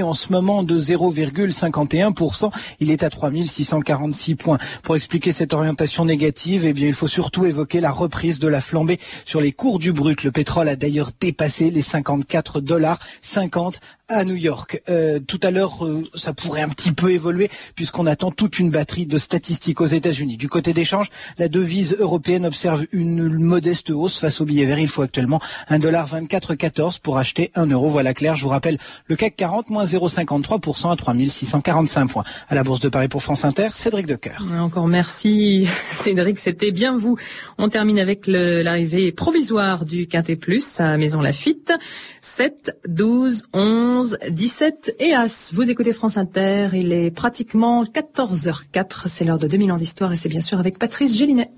en ce moment de 0,51%. Il est à 3646 points. Pour expliquer cette orientation négative, eh bien, il faut surtout évoquer la reprise de la flambée sur les cours du brut. Le pétrole a d'ailleurs dépassé les 54 dollars 50 à New York. Euh, tout à l'heure, euh, ça pourrait un petit peu évoluer puisqu'on attend toute une batterie de statistiques aux États-Unis. Du côté d'échange, la devise européenne observe une modeste hausse face au billet vert. Il faut actuellement 1,2414 pour acheter 1 euro. Voilà clair. Je vous rappelle le CAC 40 moins 0,53% à 3645 points. À la Bourse de Paris pour France Inter, Cédric Decoeur. Encore merci Cédric, c'était bien vous. On termine avec l'arrivée provisoire du Quintet Plus à Maison Lafitte. 7, 12, 11, 17 et As. Vous écoutez France Inter, il est pratiquement 14h04, c'est l'heure de 2000 ans d'histoire et c'est bien sûr avec Patrice Gélinet.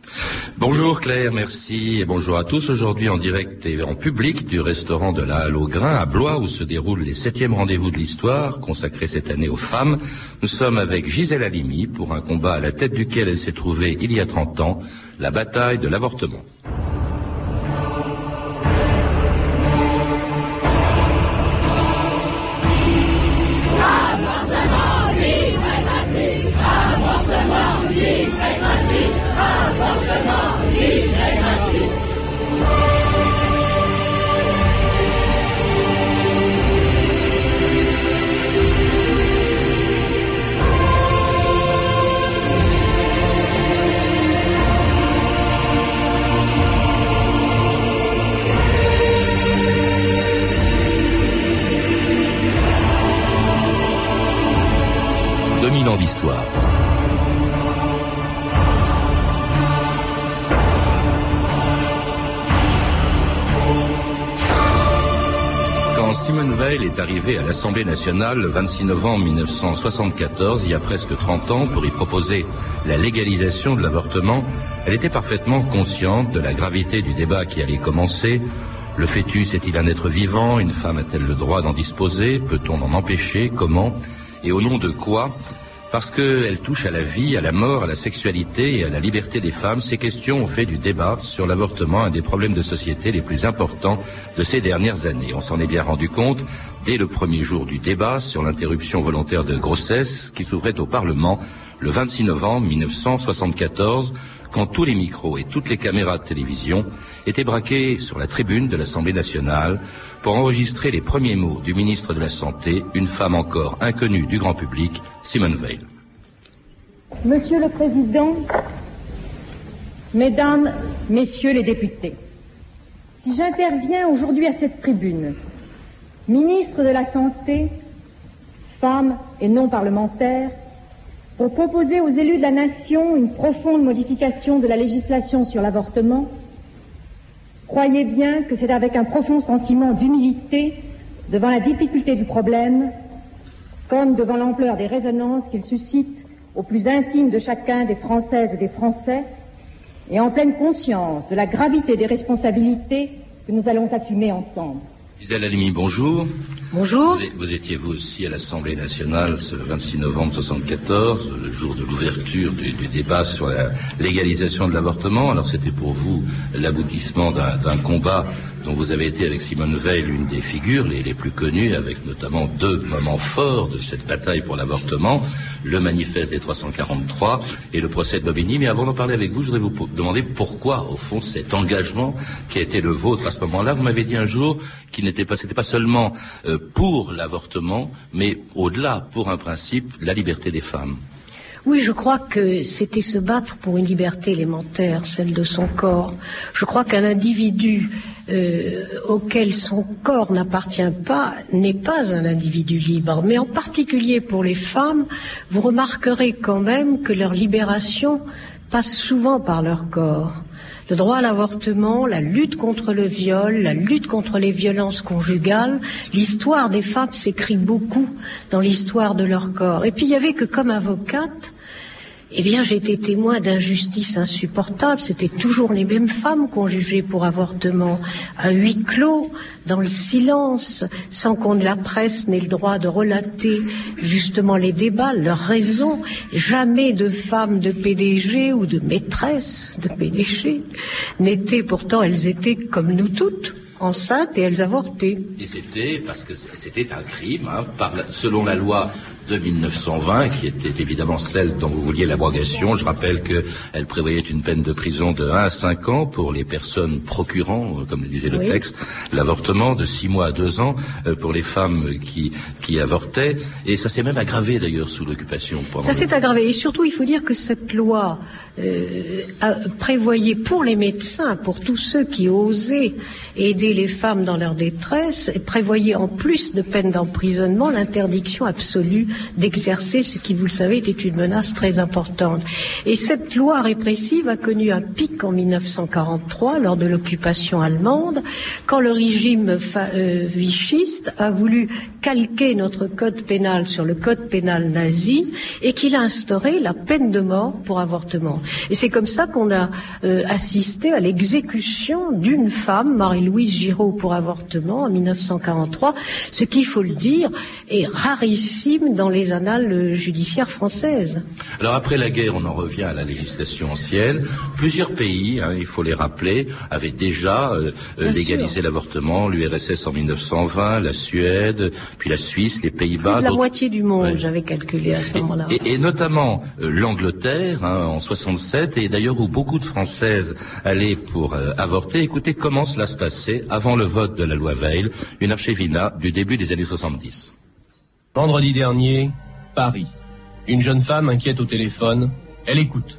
Bonjour Claire, merci et bonjour à tous. Aujourd'hui en direct et en public du restaurant de la Halle au Grain à Blois où se déroulent les septièmes rendez-vous de l'histoire consacrés cette année aux femmes. Nous sommes avec Gisèle Halimi pour un combat à la tête duquel elle s'est trouvée il y a 30 ans, la bataille de l'avortement. D'histoire. Quand Simone Veil est arrivée à l'Assemblée nationale le 26 novembre 1974, il y a presque 30 ans, pour y proposer la légalisation de l'avortement, elle était parfaitement consciente de la gravité du débat qui allait commencer. Le fœtus est-il un être vivant? Une femme a-t-elle le droit d'en disposer? Peut-on en empêcher? Comment? Et au nom de quoi? Parce qu'elle touche à la vie, à la mort, à la sexualité et à la liberté des femmes, ces questions ont fait du débat sur l'avortement un des problèmes de société les plus importants de ces dernières années. On s'en est bien rendu compte dès le premier jour du débat sur l'interruption volontaire de grossesse qui s'ouvrait au Parlement le 26 novembre 1974 quand tous les micros et toutes les caméras de télévision étaient braqués sur la tribune de l'Assemblée nationale pour enregistrer les premiers mots du ministre de la Santé, une femme encore inconnue du grand public, Simone Veil. Monsieur le Président, Mesdames, Messieurs les députés, si j'interviens aujourd'hui à cette tribune, ministre de la Santé, femme et non parlementaire, pour proposer aux élus de la nation une profonde modification de la législation sur l'avortement, Croyez bien que c'est avec un profond sentiment d'humilité devant la difficulté du problème, comme devant l'ampleur des résonances qu'il suscite au plus intime de chacun des Françaises et des Français, et en pleine conscience de la gravité des responsabilités que nous allons assumer ensemble. Gisèle Halimi, bonjour. Bonjour. Vous, étiez vous aussi à l'Assemblée nationale ce 26 novembre 1974, le jour de l'ouverture du, débat sur la légalisation de l'avortement. Alors c'était pour vous l'aboutissement d'un combat dont vous avez été avec Simone Veil l'une des figures les, les, plus connues, avec notamment deux moments forts de cette bataille pour l'avortement, le manifeste des 343 et le procès de Bobigny. Mais avant d'en parler avec vous, je voudrais vous demander pourquoi, au fond, cet engagement qui a été le vôtre à ce moment-là. Vous m'avez dit un jour qu'il n'était pas, c'était pas seulement euh, pour l'avortement, mais au-delà, pour un principe, la liberté des femmes. Oui, je crois que c'était se battre pour une liberté élémentaire, celle de son corps. Je crois qu'un individu euh, auquel son corps n'appartient pas n'est pas un individu libre. Mais en particulier pour les femmes, vous remarquerez quand même que leur libération passe souvent par leur corps. Le droit à l'avortement, la lutte contre le viol, la lutte contre les violences conjugales, l'histoire des femmes s'écrit beaucoup dans l'histoire de leur corps. Et puis il y avait que comme avocate, eh bien, j'ai été témoin d'injustices insupportables. C'était toujours les mêmes femmes qu'on jugeait pour avortement, à huis clos, dans le silence, sans qu'on de la presse n'ait le droit de relater justement les débats, leurs raisons. Jamais de femmes de PDG ou de maîtresses de PDG n'étaient, pourtant elles étaient comme nous toutes, enceintes et elles avortaient. Et c'était parce que c'était un crime, hein, selon la loi de 1920, qui était évidemment celle dont vous vouliez l'abrogation. Je rappelle qu'elle prévoyait une peine de prison de 1 à 5 ans pour les personnes procurant, euh, comme le disait le texte, l'avortement, de 6 mois à 2 ans euh, pour les femmes qui, qui avortaient. Et ça s'est même aggravé d'ailleurs sous l'occupation. Ça s'est aggravé. Et surtout, il faut dire que cette loi euh, prévoyait pour les médecins, pour tous ceux qui osaient aider les femmes dans leur détresse, prévoyait en plus de peine d'emprisonnement l'interdiction absolue d'exercer ce qui, vous le savez, était une menace très importante. Et cette loi répressive a connu un pic en 1943 lors de l'occupation allemande, quand le régime euh, vichiste a voulu calquer notre code pénal sur le code pénal nazi et qu'il a instauré la peine de mort pour avortement. Et c'est comme ça qu'on a euh, assisté à l'exécution d'une femme, Marie-Louise Giraud, pour avortement en 1943, ce qu'il faut le dire est rarissime dans les annales judiciaires françaises. Alors après la guerre, on en revient à la législation ancienne. Plusieurs pays, hein, il faut les rappeler, avaient déjà euh, légalisé l'avortement. L'URSS en 1920, la Suède, puis la Suisse, les Pays-Bas. La moitié du monde, j'avais calculé à ce moment-là. Et, notamment euh, l'Angleterre hein, en 67, et d'ailleurs où beaucoup de Françaises allaient pour avorter. Écoutez comment cela se passait avant le vote de la loi Veil, une archivina du début des années 70. Vendredi dernier, Paris. Une jeune femme inquiète au téléphone. Elle écoute.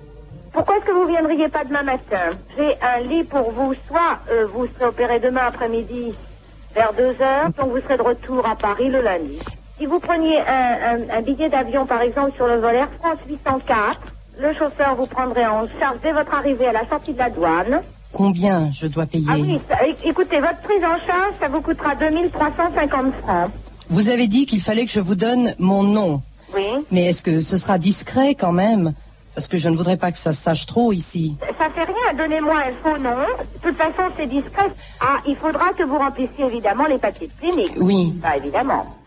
Pourquoi est-ce que vous viendriez pas demain matin? J'ai un lit pour vous. Soit euh, vous serez opéré demain après-midi vers 2 heures, donc vous serez de retour à Paris le lundi. Si vous preniez un, billet d'avion, par exemple, sur le vol Air France 804, le chauffeur vous prendrait en charge dès votre arrivée à la sortie de la douane. Combien je dois payer Ah oui, écoutez, votre prise en charge, ça vous coûtera 2350 francs. Vous avez dit qu'il fallait que je vous donne mon nom. Oui. Mais est-ce que ce sera discret quand même? Parce que je ne voudrais pas que ça se sache trop ici. Ça fait rien, donnez-moi un faux nom. De toute façon, c'est discret. Ah, il faudra que vous remplissiez évidemment les papiers de clinique. Oui. Ça, évidemment.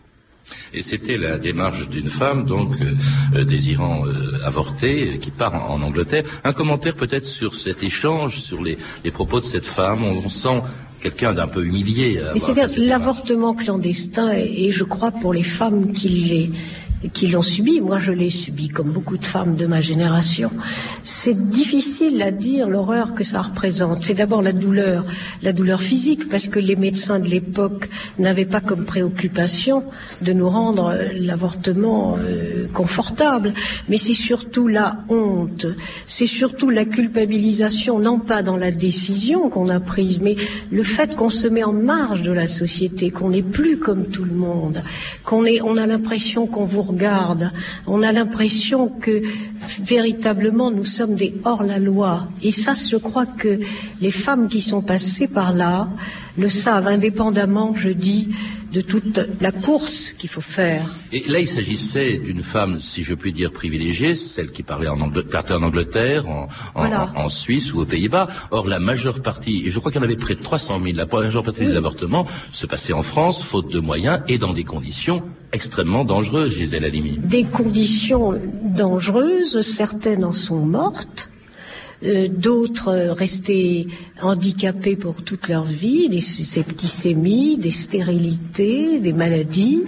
Et c'était la démarche d'une femme, donc, euh, euh, désirant euh, avorter, qui part en, Angleterre. Un commentaire peut-être sur cet échange, sur les, propos de cette femme. on sent quelqu'un d'un peu humilié. Mais c'est l'avortement clandestin, et, je crois pour les femmes qui les qui l'ont subi, moi je l'ai subi comme beaucoup de femmes de ma génération, c'est difficile à dire l'horreur que ça représente. C'est d'abord la douleur, la douleur physique, parce que les médecins de l'époque n'avaient pas comme préoccupation de nous rendre l'avortement euh, confortable, mais c'est surtout la honte, c'est surtout la culpabilisation, non pas dans la décision qu'on a prise, mais le fait qu'on se met en marge de la société, qu'on n'est plus comme tout le monde, qu'on on a l'impression qu'on vous regarde, on a l'impression que véritablement nous sommes des hors-la-loi. Et ça, je crois que les femmes qui sont passées par là le savent, indépendamment, je dis, de toute la course qu'il faut faire. Et là, il s'agissait d'une femme, si je puis dire, privilégiée, celle qui parlait en, Angleterre, en Angleterre, en, Suisse ou aux Pays-Bas. Or, la majeure partie, et je crois qu'il y en avait près de 300 000, la majeure partie des avortements se passaient en France, faute de moyens et dans des conditions extrêmement dangereuses, Gisèle Halimi. Des conditions dangereuses, certaines en sont mortes. Euh, d'autres restaient handicapés pour toute leur vie, des septicémies, des stérilités, des maladies.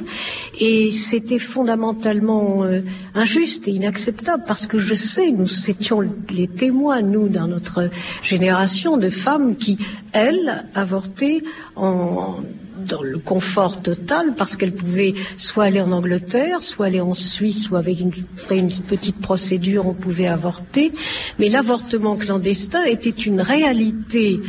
Et c'était fondamentalement euh, injuste et inacceptable parce que je sais, nous étions les témoins, nous, dans notre génération, de femmes qui, elles, avortaient en dans le confort total parce qu'elle pouvait soit aller en Angleterre, soit aller en Suisse, ou avec une, une petite procédure, on pouvait avorter. Mais l'avortement clandestin était une réalité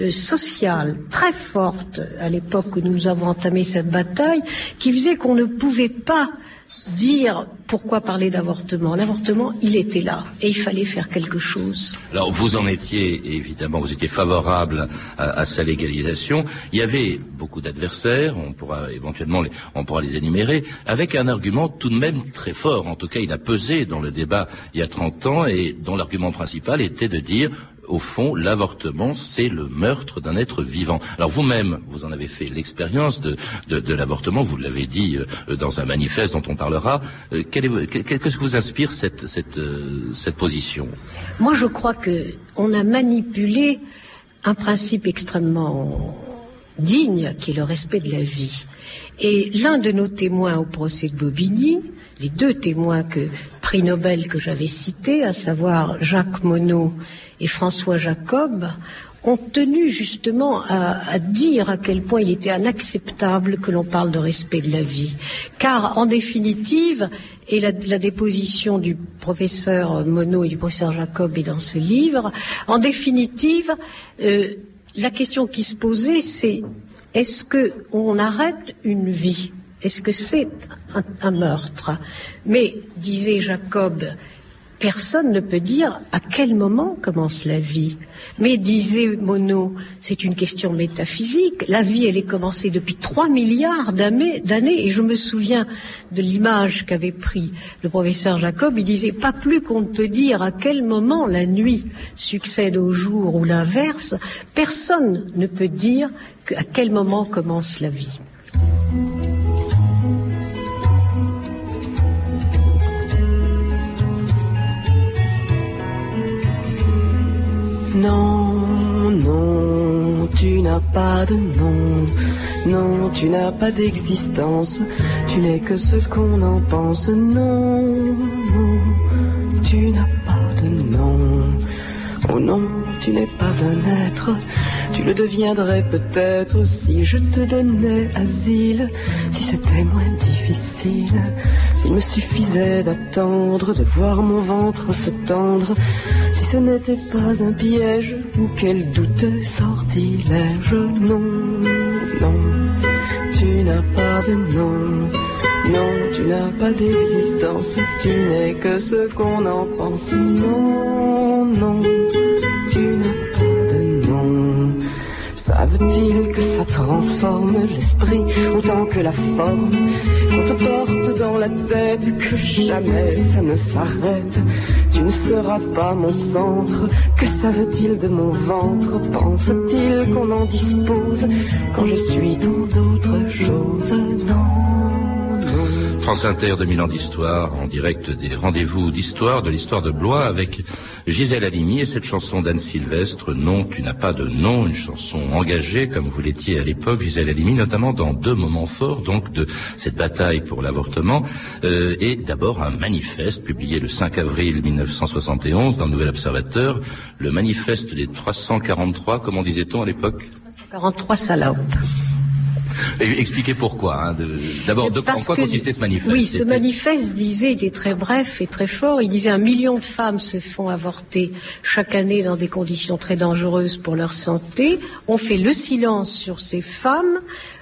euh, sociale très forte à l'époque où nous avons entamé cette bataille, qui faisait qu'on ne pouvait pas dire pourquoi parler d'avortement. L'avortement, il était là et il fallait faire quelque chose. Alors vous en étiez, évidemment, vous étiez favorable à, sa légalisation. Il y avait beaucoup d'adversaires, on pourra éventuellement les, on pourra les énumérer, avec un argument tout de même très fort. En tout cas, il a pesé dans le débat il y a 30 ans et dont l'argument principal était de dire au fond, l'avortement, c'est le meurtre d'un être vivant. Alors vous-même, vous en avez fait l'expérience de, l'avortement, vous l'avez dit euh, dans un manifeste dont on parlera. Euh, qu'est-ce que vous inspire cette, euh, position? Moi, je crois que on a manipulé un principe extrêmement digne, qui est le respect de la vie. Et l'un de nos témoins au procès de Bobigny, les deux témoins que prix Nobel que j'avais cités, à savoir Jacques Monod et François Jacob, ont tenu justement à, dire à quel point il était inacceptable que l'on parle de respect de la vie. Car en définitive, et la, déposition du professeur Monod et du professeur Jacob est dans ce livre, en définitive, euh, la question qui se posait, c'est est-ce qu'on arrête une vie? Est-ce que c'est un, meurtre? Mais, disait Jacob, Personne ne peut dire à quel moment commence la vie. Mais disait Monod, c'est une question métaphysique. La vie, elle est commencée depuis 3 milliards d'années. Et je me souviens de l'image qu'avait pris le professeur Jacob. Il disait pas plus qu'on ne peut dire à quel moment la nuit succède au jour ou l'inverse. Personne ne peut dire à quel moment commence la vie. Pas de nom. Non, tu n'as pas d'existence. Tu n'es que ce qu'on en pense. Non, non, tu n'as pas de nom. Oh non, tu n'es pas un être. Tu le deviendrais peut-être si je te donnais asile, si c'était moins difficile, s'il me suffisait d'attendre, de voir mon ventre se tendre, ce n'était pas un piège ou quel douteux sortilège. Non, non, tu n'as pas de nom. Non, tu n'as pas d'existence, tu n'es que ce qu'on en pense. Non, non, Que ça transforme l'esprit autant que la forme Qu'on te porte dans la tête, que jamais ça ne s'arrête? Tu ne seras pas mon centre, que savent-ils de mon ventre? Pense-t-il qu'on en dispose quand je suis dans d'autres choses? Non France Inter, 2000 ans d'histoire, en direct des rendez-vous d'histoire, de l'histoire de Blois, avec Gisèle Halimi et cette chanson d'Anne Sylvestre, Non, tu n'as pas de nom, une chanson engagée, comme vous l'étiez à l'époque, Gisèle Halimi, notamment dans deux moments forts, donc, de cette bataille pour l'avortement, euh, et d'abord un manifeste publié le 5 avril 1971 dans le Nouvel Observateur, le manifeste des 343, comment disait-on à l'époque? 43 salopes. Expliquez pourquoi. Hein, D'abord, en quoi consistait ce manifeste? Oui, ce manifeste disait, il est très bref et très fort, il disait un million de femmes se font avorter chaque année dans des conditions très dangereuses pour leur santé. On fait le silence sur ces femmes.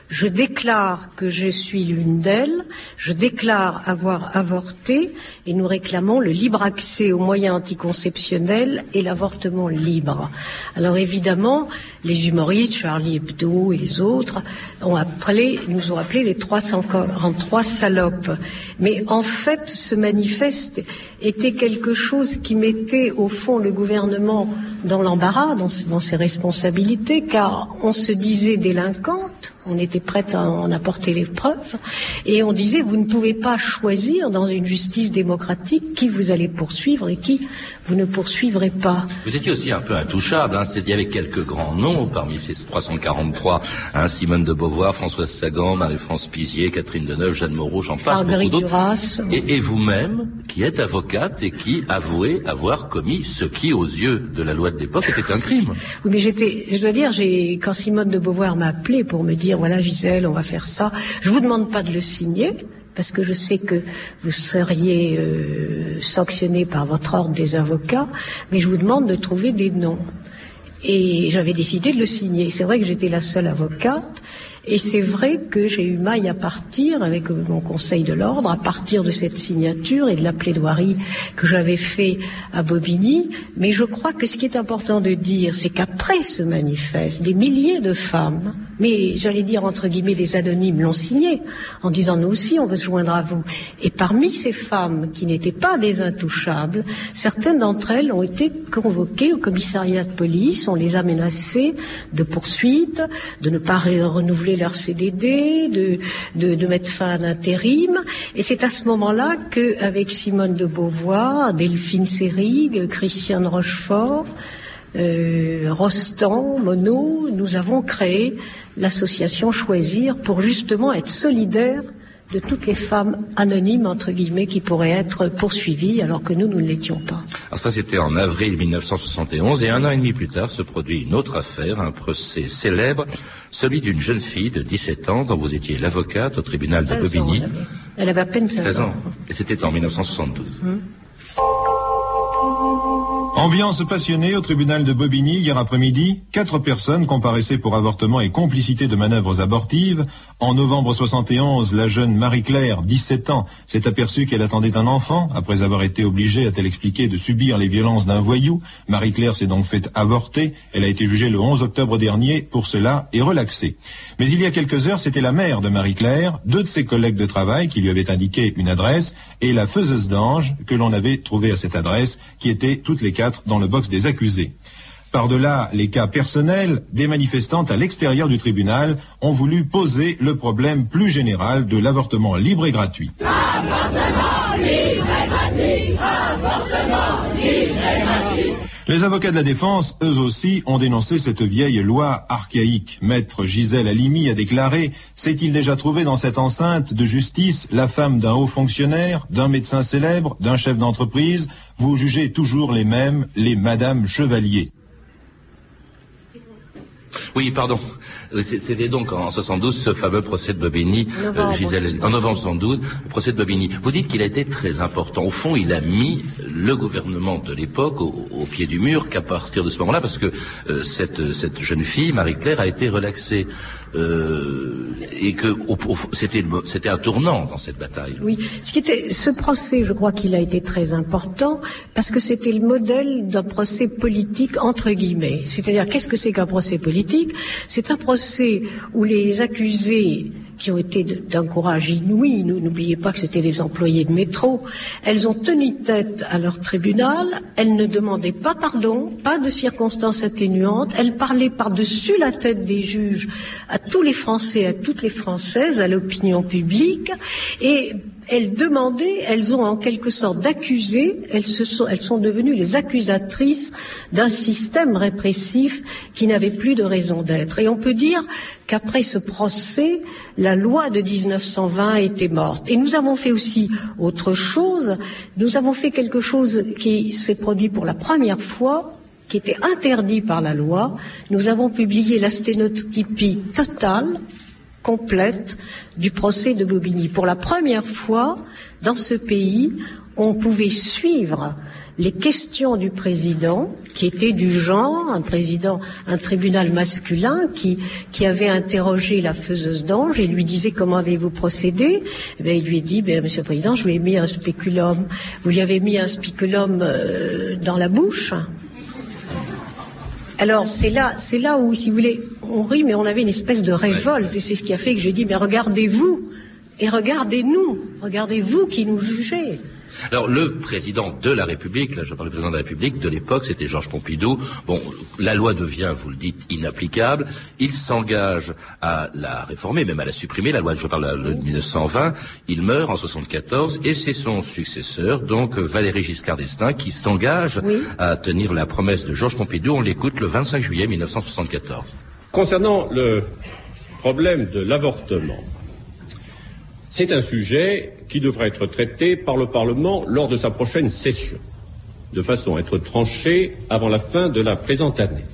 Je déclare que je suis l'une d'elles, je déclare avoir avorté et nous réclamons le libre accès aux moyens anticonceptionnels et l'avortement libre. Alors évidemment, les humoristes, Charlie Hebdo et les autres, ont appelé, nous ont appelé les 343 salopes. Mais en fait, ce manifeste était quelque chose qui mettait au fond le gouvernement dans l'embarras, dans, ses responsabilités, car on se disait délinquante, on était prête à en apporter les preuves, et on disait vous ne pouvez pas choisir dans une justice démocratique qui vous allez poursuivre et qui vous ne poursuivrez pas. Vous étiez aussi un peu intouchable. Hein. Il y avait quelques grands noms parmi ces 343. Hein, Simone de Beauvoir, Françoise Sagan, Marie-France Pizier, Catherine Deneuve, Jeanne Moreau, j'en passe beaucoup d'autres. Et, et vous-même, qui êtes avocate et qui avouez avoir commis ce qui, aux yeux de la loi de l'époque, était un crime. Oui, mais j'étais, je dois dire, j'ai, quand Simone de Beauvoir m'a appelé pour me dire, voilà Gisèle, on va faire ça, je vous demande pas de le signer parce que je sais que vous seriez euh, sanctionné par votre ordre des avocats, mais je vous demande de trouver des noms. Et j'avais décidé de le signer. C'est vrai que j'étais la seule avocate, et c'est vrai que j'ai eu maille à partir avec mon conseil de l'ordre, à partir de cette signature et de la plaidoirie que j'avais fait à Bobigny. Mais je crois que ce qui est important de dire, c'est qu'après ce manifeste, des milliers de femmes, mais j'allais dire entre guillemets des anonymes, l'ont signé en disant nous aussi on veut se joindre à vous. Et parmi ces femmes qui n'étaient pas des intouchables, certaines d'entre elles ont été convoquées au commissariat de police, on les a menacées de poursuites, de ne pas renouveler leur CDD, de, mettre fin à l'intérim. Et c'est à ce moment-là qu'avec Simone de Beauvoir, Delphine Seyrig, Christiane Rochefort, euh, Rostand, Monod, nous avons créé l'association Choisir pour justement être solidaire de toutes les femmes anonymes, entre guillemets, qui pourraient être poursuivies alors que nous, nous ne l'étions pas. Alors ça, c'était en avril 1971 et un an et demi plus tard se produit une autre affaire, un procès célèbre, celui d'une jeune fille de 17 ans dont vous étiez l'avocate au tribunal de Bobigny. elle, avait, à peine 16, ans. Et c'était en 1972. Ambiance passionnée au tribunal de Bobigny hier après-midi. Quatre personnes comparaissaient pour avortement et complicité de manœuvres abortives. En novembre 71, la jeune Marie-Claire, 17 ans, s'est aperçue qu'elle attendait un enfant. Après avoir été obligée, a-t-elle expliqué, de subir les violences d'un voyou. Marie-Claire s'est donc faite avorter. Elle a été jugée le 11 octobre dernier pour cela et relaxée. Mais il y a quelques heures, c'était la mère de Marie-Claire, deux de ses collègues de travail qui lui avaient indiqué une adresse et la faiseuse d'ange que l'on avait trouvée à cette adresse qui était toutes les dans le box des accusés. Par-delà les cas personnels, des manifestantes à l'extérieur du tribunal ont voulu poser le problème plus général de l'avortement libre et gratuit. Les avocats de la défense, eux aussi, ont dénoncé cette vieille loi archaïque. Maître Gisèle Halimi a déclaré S'est-il déjà trouvé dans cette enceinte de justice la femme d'un haut fonctionnaire, d'un médecin célèbre, d'un chef d'entreprise? Vous jugez toujours les mêmes, les Madame Chevalier. Oui, pardon. Euh, c'était donc en 72 ce fameux procès de Bobigny, euh, Gisèle, en novembre 72, le procès de Bobigny. Vous dites qu'il a été très important. Au fond, il a mis le gouvernement de l'époque au, pied du mur qu'à partir de ce moment-là, parce que euh, cette, cette jeune fille, Marie-Claire, a été relaxée. Euh, et que c'était c'était un tournant dans cette bataille. Oui, ce qui était ce procès, je crois qu'il a été très important parce que c'était le modèle d'un procès politique entre guillemets. C'est-à-dire qu'est-ce que c'est qu'un procès politique? C'est un procès où les accusés qui ont été d'un courage inouï. N'oubliez pas que c'était les employés de métro. Elles ont tenu tête à leur tribunal. Elles ne demandaient pas pardon, pas de circonstances atténuantes. Elles parlaient par-dessus la tête des juges à tous les Français, à toutes les Françaises, à l'opinion publique. Et elles demandaient, elles ont en quelque sorte accusé, elles, sont, devenues les accusatrices d'un système répressif qui n'avait plus de raison d'être. Et on peut dire qu'après ce procès, la loi de 1920 était morte. Et nous avons fait aussi autre chose. Nous avons fait quelque chose qui s'est produit pour la première fois qui était interdit par la loi, nous avons publié la sténotypie totale complète du procès de Bobigny. Pour la première fois, dans ce pays, on pouvait suivre les questions du président, qui était du genre, un président, un tribunal masculin, qui, qui avait interrogé la faiseuse d'ange et lui disait comment avez-vous procédé? Eh Il lui a dit, ben, Monsieur le Président, je lui ai mis un spéculum. Vous lui avez mis un spéculum euh, dans la bouche alors c'est là, c'est là où, si vous voulez, on rit, mais on avait une espèce de révolte, et c'est ce qui a fait que j'ai dit, mais regardez-vous. Et regardez-nous, regardez-vous qui nous jugez. Alors le président de la République, là je parle du président de la République de l'époque, c'était Georges Pompidou. Bon, la loi devient, vous le dites, inapplicable. Il s'engage à la réformer, même à la supprimer. La loi, je parle de 1920. Il meurt en 74 et c'est son successeur, donc Valéry Giscard d'Estaing, qui s'engage à tenir la promesse de Georges Pompidou. On l'écoute le 25 juillet 1974. Concernant le problème de l'avortement, c'est un sujet qui devra être traité par le Parlement lors de sa prochaine session, de façon à être tranché avant la fin de la présente année.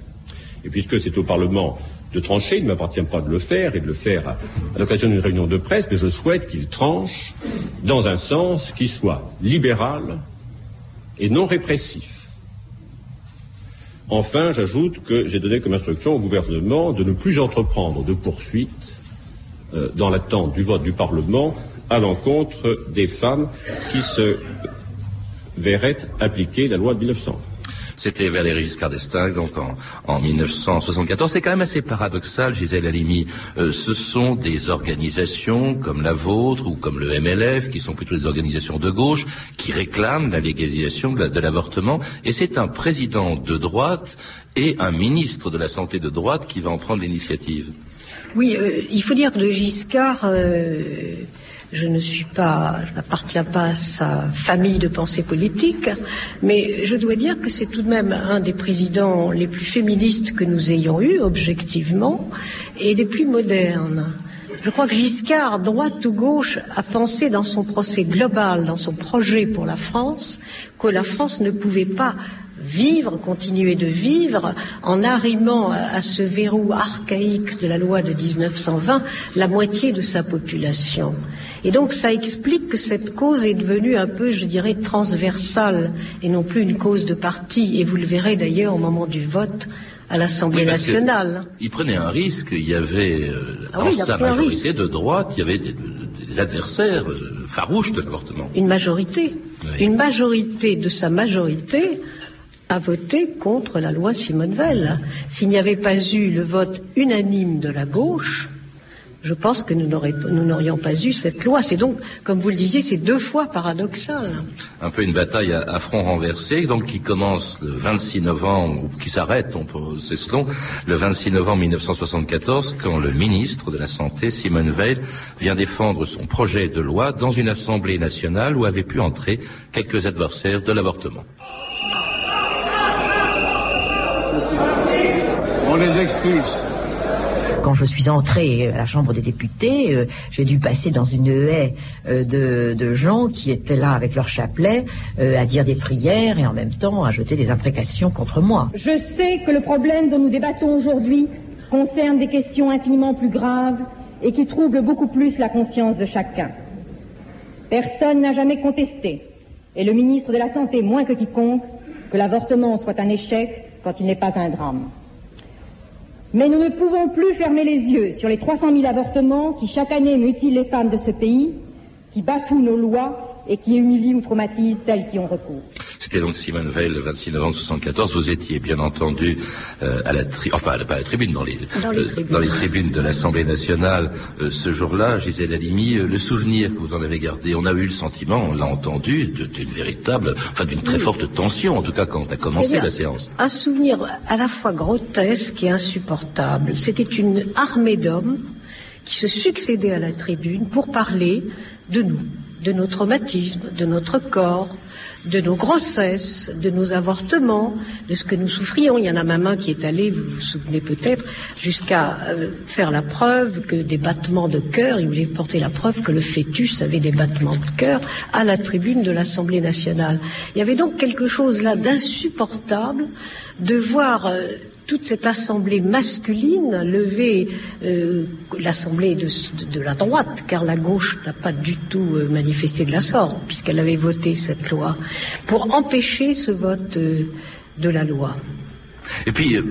Et puisque c'est au Parlement de trancher, il ne m'appartient pas de le faire et de le faire à, l'occasion d'une réunion de presse, mais je souhaite qu'il tranche dans un sens qui soit libéral et non répressif. Enfin, j'ajoute que j'ai donné comme instruction au gouvernement de ne plus entreprendre de poursuites euh, dans l'attente du vote du Parlement à l'encontre des femmes qui se verraient appliquer la loi de 1900. C'était Valéry Giscard d'Estaing, donc en, 1974. C'est quand même assez paradoxal, Gisèle Halimi. Euh, ce sont des organisations comme la vôtre ou comme le MLF, qui sont plutôt des organisations de gauche, qui réclament la légalisation de l'avortement. Et c'est un président de droite et un ministre de la Santé de droite qui va en prendre l'initiative. Oui, euh, il faut dire que le Giscard, euh, Je ne suis pas, je n'appartiens pas à sa famille de pensée politique, mais je dois dire que c'est tout de même un des présidents les plus féministes que nous ayons eus, objectivement, et des plus modernes. Je crois que Giscard, droite ou gauche, a pensé dans son procès global, dans son projet pour la France, que la France ne pouvait pas vivre, continuer de vivre, en arrimant à, ce verrou archaïque de la loi de 1920 la moitié de sa population. Et donc ça explique que cette cause est devenue un peu, je dirais, transversale et non plus une cause de parti. Et vous le verrez d'ailleurs au moment du vote à l'Assemblée nationale. Il prenait un risque. Il y avait euh, ah dans sa majorité de droite, il y avait des, adversaires euh, farouches de l'avortement. Une majorité. Une majorité de sa majorité a voté contre la loi Simone Veil. S'il n'y avait pas eu le vote unanime de la gauche, je pense que nous n'aurions pas eu cette loi. C'est donc, comme vous le disiez, c'est deux fois paradoxal. Un peu une bataille à, front renversé, donc qui commence le 26 novembre, ou qui s'arrête, c'est selon, le 26 novembre 1974, quand le ministre de la Santé, Simone Veil, vient défendre son projet de loi dans une assemblée nationale où avaient pu entrer quelques adversaires de l'avortement. On les expulse. Quand je suis entrée à la Chambre des députés, euh, j'ai dû passer dans une haie euh, de, gens qui étaient là avec leur chapelet euh, à dire des prières et en même temps à jeter des imprécations contre moi. Je sais que le problème dont nous débattons aujourd'hui concerne des questions infiniment plus graves et qui troublent beaucoup plus la conscience de chacun. Personne n'a jamais contesté, et le ministre de la Santé moins que quiconque, que l'avortement soit un échec quand il n'est pas un drame. Mais nous ne pouvons plus fermer les yeux sur les 300 000 avortements qui chaque année mutilent les femmes de ce pays, qui bafouent nos lois et qui humilient ou traumatisent celles qui ont recours. C'était donc Simone Veil le 26 novembre 1974. Vous étiez bien entendu euh, à la enfin pas à la tribune, dans les, dans les, euh, tribunes. de l'Assemblée nationale euh, ce jour-là. Gisèle Halimi, le souvenir que vous en avez gardé, on a eu le sentiment, on l'a entendu, d'une véritable, enfin d'une très forte tension en tout cas quand a commencé la séance. Un souvenir à la fois grotesque et insupportable. C'était une armée d'hommes qui se succédaient à la tribune pour parler de nous de nos traumatismes, de notre corps, de nos grossesses, de nos avortements, de ce que nous souffrions. Il y en a même un qui est allé, vous vous souvenez peut-être, jusqu'à euh, faire la preuve que des battements de cœur, il voulait porter la preuve que le fœtus avait des battements de cœur à la tribune de l'Assemblée nationale. Il y avait donc quelque chose là d'insupportable de voir euh, toute cette assemblée masculine lever euh, l'assemblée de, la droite, car la gauche n'a pas du tout euh, manifesté de la sorte, puisqu'elle avait voté cette loi, pour empêcher ce vote euh, de la loi. Et puis, euh,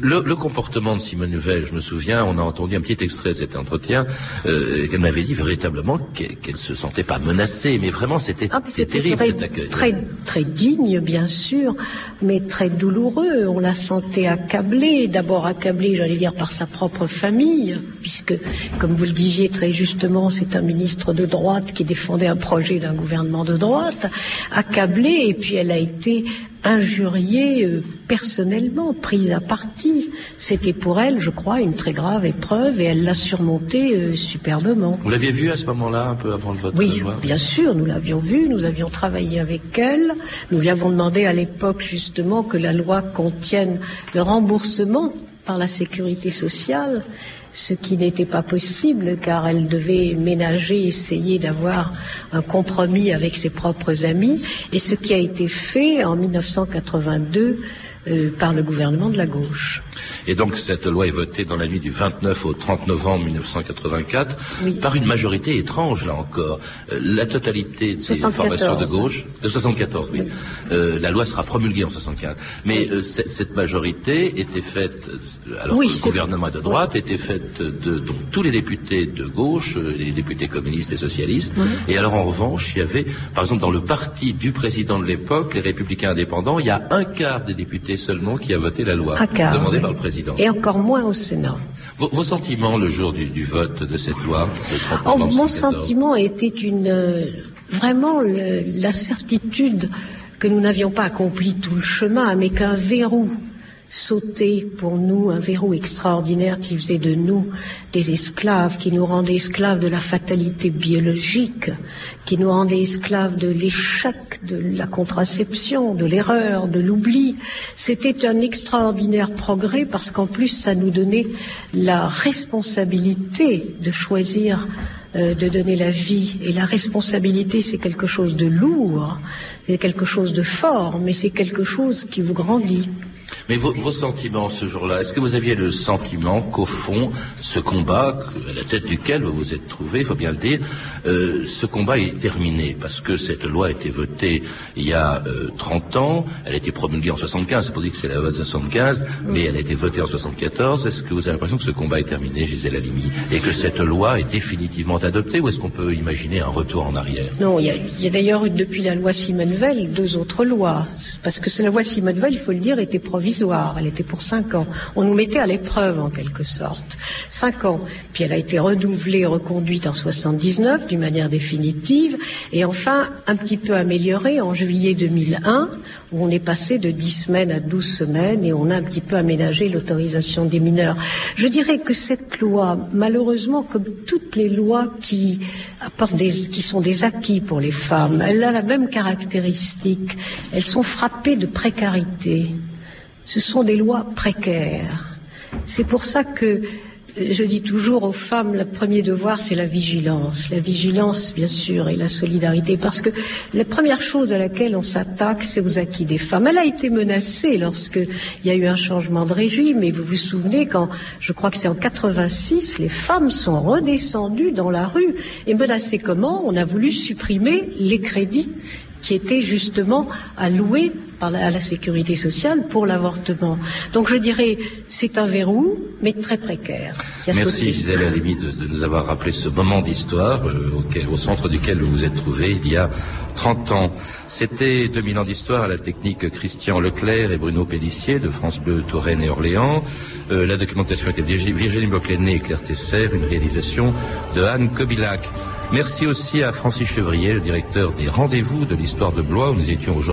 le, comportement de Simone Veil, je me souviens, on a entendu un petit extrait de cet entretien, euh, qu'elle m'avait dit véritablement qu'elle ne se sentait pas menacée, mais vraiment c'était ah, terrible très, cet accueil. Très, très digne, bien sûr, mais très douloureux. On la sentait accablée, d'abord accablée, j'allais dire, par sa propre famille, puisque, comme vous le disiez très justement, c'est un ministre de droite qui défendait un projet d'un gouvernement de droite, accablée, et puis elle a été injuriée euh, personnellement, prise à partie. C'était pour elle, je crois, une très grave épreuve et elle l'a surmontée euh, superbement. Vous l'aviez vue à ce moment-là, un peu avant le vote Oui, bien sûr, nous l'avions vue, nous avions travaillé avec elle. Nous lui avons demandé à l'époque justement que la loi contienne le remboursement par la sécurité sociale ce qui n'était pas possible car elle devait ménager, essayer d'avoir un compromis avec ses propres amis, et ce qui a été fait en 1982 euh, par le gouvernement de la gauche. Et donc cette loi est votée dans la nuit du 29 au 30 novembre 1984 par une majorité étrange, là encore. Euh, la totalité de ces formations de gauche, de 74, oui. Euh, la loi sera promulguée en 75. Mais cette majorité était faite, alors le gouvernement de droite était faite de donc, tous les députés de gauche, les députés communistes et socialistes. Et alors en revanche, il y avait, par exemple, dans le parti du président de l'époque, les républicains indépendants, il y a un quart des députés seulement qui a voté la loi demandée par le président. Et encore moins au Sénat. Vos, sentiments le jour du, vote de cette loi oh, Mon sentiment était une, euh, vraiment la certitude que nous n'avions pas accompli tout le chemin, mais qu'un verrou sauter pour nous un verrou extraordinaire qui faisait de nous des esclaves, qui nous rendait esclaves de la fatalité biologique, qui nous rendait esclaves de l'échec, de la contraception, de l'erreur, de l'oubli. C'était un extraordinaire progrès parce qu'en plus ça nous donnait la responsabilité de choisir euh, de donner la vie. Et la responsabilité, c'est quelque chose de lourd, c'est quelque chose de fort, mais c'est quelque chose qui vous grandit. Mais vos, vos sentiments ce jour-là, est-ce que vous aviez le sentiment qu'au fond, ce combat, à la tête duquel vous vous êtes trouvé, il faut bien le dire, euh, ce combat est terminé parce que cette loi a été votée il y a euh, 30 ans, elle a été promulguée en 75, c'est pour dire que c'est la loi de 75, mais elle a été votée en 74. Est-ce que vous avez l'impression que ce combat est terminé, Gisèle Halimi, et que cette loi est définitivement adoptée, ou est-ce qu'on peut imaginer un retour en arrière? Non, il y a, y a d'ailleurs eu depuis la loi Simone Veil deux autres lois, parce que la loi Simone Veil, il faut le dire, était provisoire. Elle était pour cinq ans. On nous mettait à l'épreuve en quelque sorte. Cinq ans. Puis elle a été renouvelée, reconduite en 79 d'une manière définitive, et enfin un petit peu améliorée en juillet 2001, où on est passé de 10 semaines à 12 semaines et on a un petit peu aménagé l'autorisation des mineurs. Je dirais que cette loi, malheureusement, comme toutes les lois qui apportent qui sont des acquis pour les femmes, elle a la même caractéristique. Elles sont frappées de précarité. Ce sont des lois précaires. C'est pour ça que je dis toujours aux femmes, le premier devoir, c'est la vigilance. La vigilance, bien sûr, et la solidarité. Parce que la première chose à laquelle on s'attaque, c'est aux acquis des femmes. Elle a été menacée lorsqu'il y a eu un changement de régime. Et vous vous souvenez quand, je crois que c'est en 86, les femmes sont redescendues dans la rue. Et menacées comment? On a voulu supprimer les crédits qui étaient justement alloués par la, à la sécurité sociale pour l'avortement. Donc je dirais, c'est un verrou, mais très précaire. Merci sauté. Gisèle Halimi de, de nous avoir rappelé ce moment d'histoire euh, auquel- au centre duquel vous vous êtes trouvé il y a 30 ans. C'était 2000 ans d'histoire à la technique Christian Leclerc et Bruno Pellissier de France Bleu, Touraine et Orléans. Euh, la documentation était Virgi- Virginie Boclenet et Claire Tesser, une réalisation de Anne Kobilac. Merci aussi à Francis Chevrier, le directeur des rendez-vous de l'histoire de Blois où nous étions aujourd'hui.